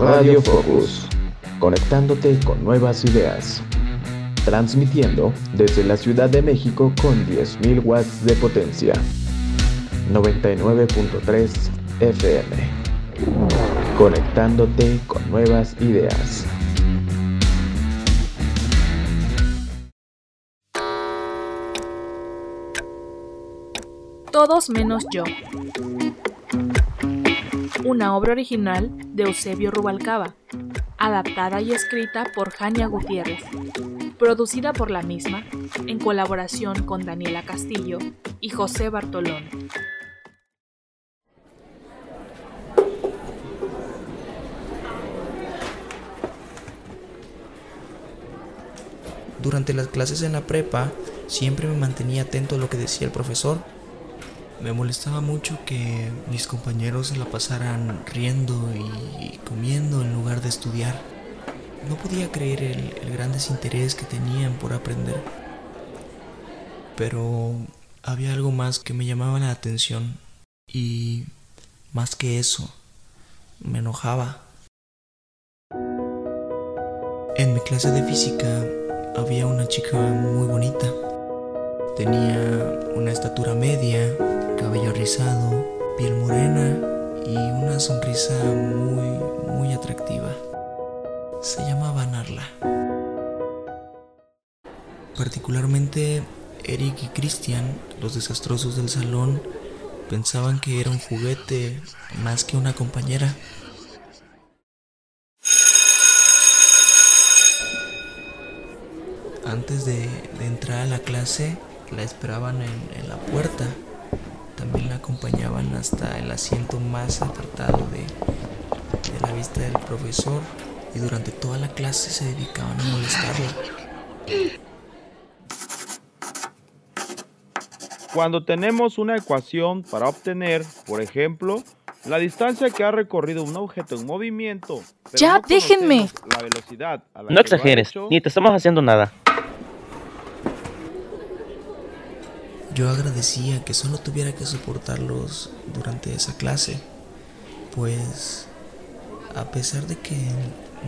Radio Focus, conectándote con nuevas ideas. Transmitiendo desde la Ciudad de México con 10.000 watts de potencia. 99.3 FM. Conectándote con nuevas ideas. Todos menos yo. Una obra original de Eusebio Rubalcaba, adaptada y escrita por Jania Gutiérrez, producida por la misma, en colaboración con Daniela Castillo y José Bartolón. Durante las clases en la prepa, siempre me mantenía atento a lo que decía el profesor. Me molestaba mucho que mis compañeros se la pasaran riendo y comiendo en lugar de estudiar. No podía creer el, gran desinterés que tenían por aprender. Pero había algo más que me llamaba la atención y más que eso, me enojaba. En mi clase de física había una chica muy bonita. Tenía una estatura media, cabello rizado, piel morena y una sonrisa muy, muy atractiva. Se llamaba Narla. Particularmente Eric y Christian, los desastrosos del salón, pensaban que era un juguete más que una compañera. Antes de, entrar a la clase, la esperaban en, en, la puerta. También la acompañaban hasta el asiento más apartado de, de la vista del profesor y durante toda la clase se dedicaban a molestarla. Cuando tenemos una ecuación para obtener, por ejemplo, la distancia que ha recorrido un objeto en movimiento. ¡Ya, no déjenme! La velocidad a la No exageres, hecho, ni te estamos haciendo nada. Yo agradecía que solo tuviera que soportarlos durante esa clase, pues a pesar de que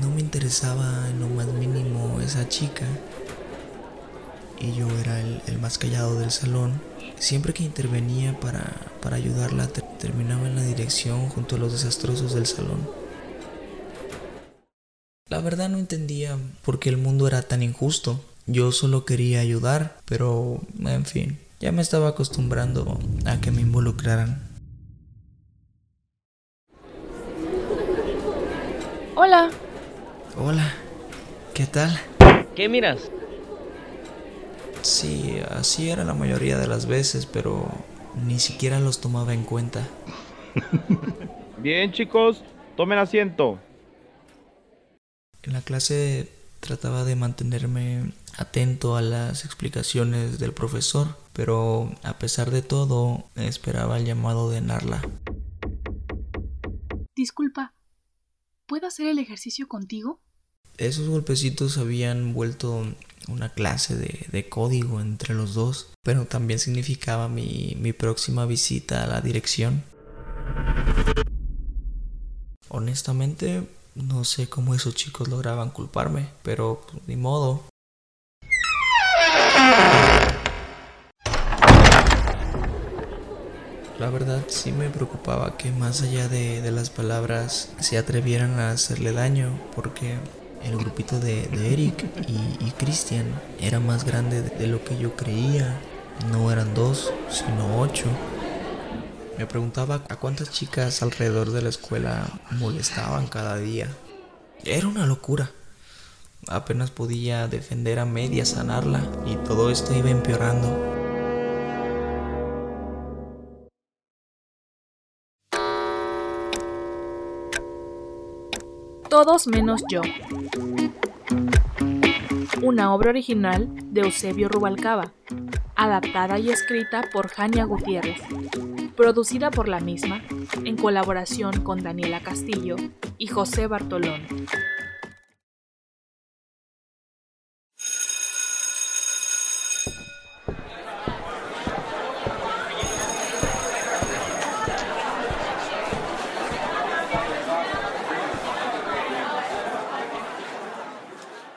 no me interesaba en lo más mínimo esa chica, y yo era el, más callado del salón, siempre que intervenía para, para ayudarla ter- terminaba en la dirección junto a los desastrosos del salón. La verdad no entendía por qué el mundo era tan injusto. Yo solo quería ayudar, pero en fin, ya me estaba acostumbrando a que me involucraran. Hola, Hola, ¿qué tal? ¿Qué miras? Sí, así era la mayoría de las veces, pero ni siquiera los tomaba en cuenta. Bien, chicos, tomen asiento. En la clase trataba de mantenerme atento a las explicaciones del profesor, pero a pesar de todo esperaba el llamado de Narla. disculpa. ¿Puedo hacer el ejercicio contigo? Esos golpecitos habían vuelto una clase de, de código entre los dos, pero también significaba mi, mi próxima visita a la dirección. Honestamente, no sé cómo esos chicos lograban culparme, pero pues, ni modo. La verdad sí me preocupaba que más allá de, de las palabras se atrevieran a hacerle daño, porque el grupito de, de Eric y, y Christian era más grande de, de lo que yo creía. No eran dos, sino ocho. Me preguntaba a cuántas chicas alrededor de la escuela molestaban cada día. Era una locura. Apenas podía defender a media sanarla y todo esto iba empeorando. Todos menos yo. Una obra original de Eusebio Rubalcaba, adaptada y escrita por Jania Gutiérrez, producida por la misma, en colaboración con Daniela Castillo y José Bartolón.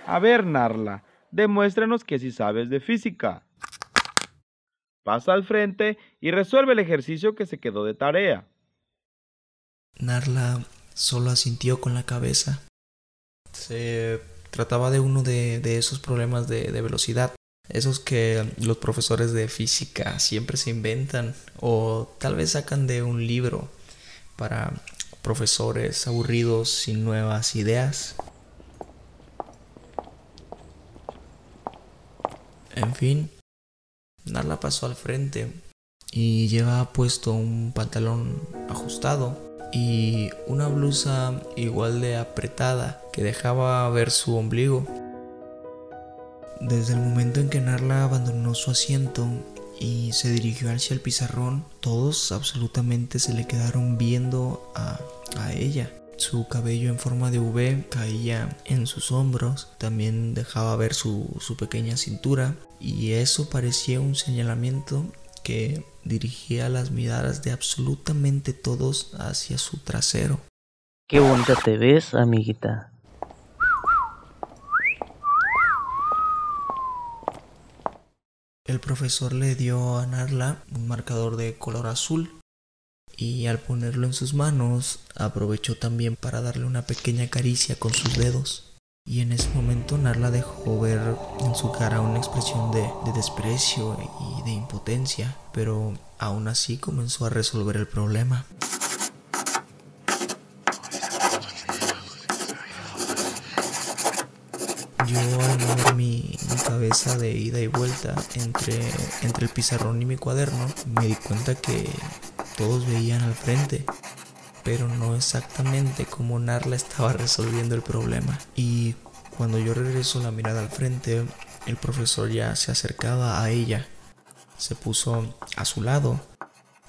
A ver, Narla, demuéstranos que sí sabes de física. Pasa al frente y resuelve el ejercicio que se quedó de tarea. Narla solo asintió con la cabeza. Se trataba de uno de, esos problemas de, de velocidad, esos que los profesores de física siempre se inventan o tal vez sacan de un libro para profesores aburridos sin nuevas ideas. En fin, Narla pasó al frente y llevaba puesto un pantalón ajustado y una blusa igual de apretada que dejaba ver su ombligo. Desde el momento en que Narla abandonó su asiento y se dirigió hacia el pizarrón, todos absolutamente se le quedaron viendo a, ella. Su cabello en forma de V caía en sus hombros, también dejaba ver su, su pequeña cintura y eso parecía un señalamiento que dirigía las miradas de absolutamente todos hacia su trasero. Qué bonita te ves, amiguita. El profesor le dio a Narla un marcador de color azul y al ponerlo en sus manos aprovechó también para darle una pequeña caricia con sus dedos. Y en ese momento Narla dejó ver en su cara una expresión de, de, desprecio y de impotencia, pero aún así comenzó a resolver el problema. Yo al mover mi, cabeza de ida y vuelta entre, entre el pizarrón y mi cuaderno, me di cuenta que todos veían al frente, pero no exactamente como Narla estaba resolviendo el problema. Y cuando yo regreso la mirada al frente, el profesor ya se acercaba a ella. Se puso a su lado,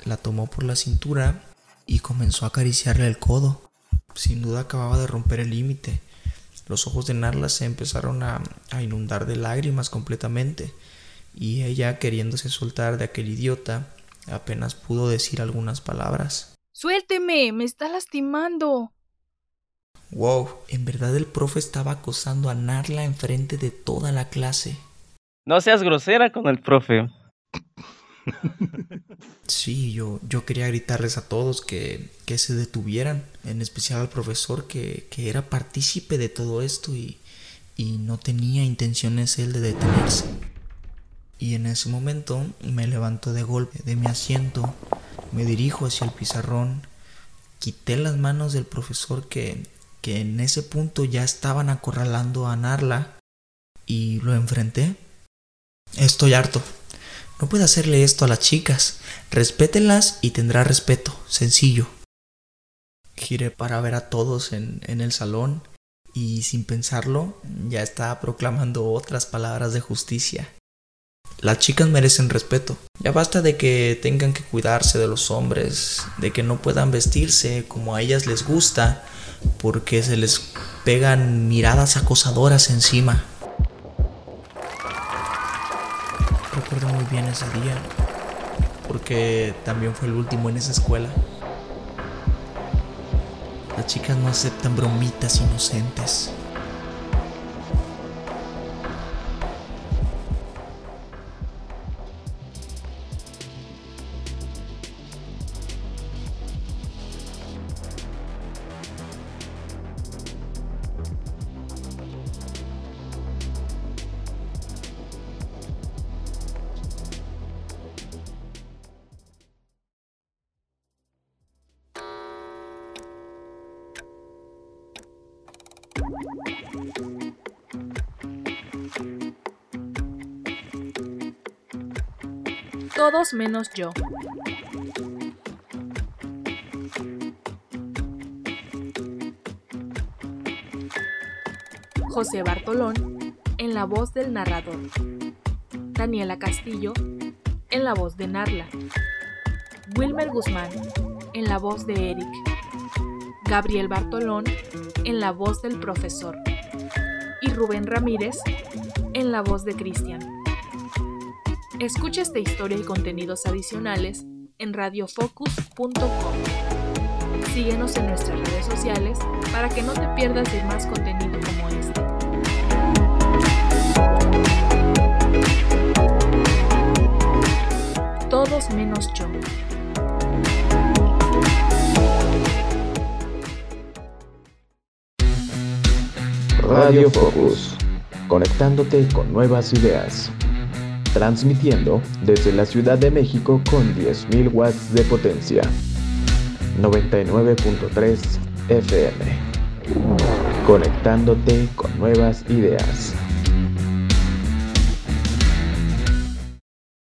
la tomó por la cintura y comenzó a acariciarle el codo. Sin duda acababa de romper el límite los ojos de Narla se empezaron a, inundar de lágrimas completamente, y ella, queriéndose soltar de aquel idiota, apenas pudo decir algunas palabras. Suélteme, me está lastimando. Wow, en verdad el profe estaba acosando a Narla enfrente de toda la clase. No seas grosera con el profe. Sí, yo, yo quería gritarles a todos que, que se detuvieran, en especial al profesor que, que era partícipe de todo esto y, y no tenía intenciones él de detenerse. Y en ese momento me levanto de golpe de mi asiento, me dirijo hacia el pizarrón, quité las manos del profesor que, que en ese punto ya estaban acorralando a Narla y lo enfrenté. Estoy harto. No puede hacerle esto a las chicas. Respétenlas y tendrá respeto. Sencillo. Giré para ver a todos en, en el salón y sin pensarlo ya estaba proclamando otras palabras de justicia. Las chicas merecen respeto. Ya basta de que tengan que cuidarse de los hombres, de que no puedan vestirse como a ellas les gusta, porque se les pegan miradas acosadoras encima. recuerdo muy bien ese día, porque también fue el último en esa escuela. Las chicas no aceptan bromitas inocentes. Todos menos yo. José Bartolón en la voz del narrador. Daniela Castillo en la voz de Narla. Wilmer Guzmán en la voz de Eric. Gabriel Bartolón en la voz del profesor. Y Rubén Ramírez en la voz de Cristian. Escucha esta historia y contenidos adicionales en radiofocus.com. Síguenos en nuestras redes sociales para que no te pierdas de más contenido como este. Todos menos yo. Radio Focus, conectándote con nuevas ideas. Transmitiendo desde la Ciudad de México con 10.000 watts de potencia. 99.3 FM. Conectándote con nuevas ideas.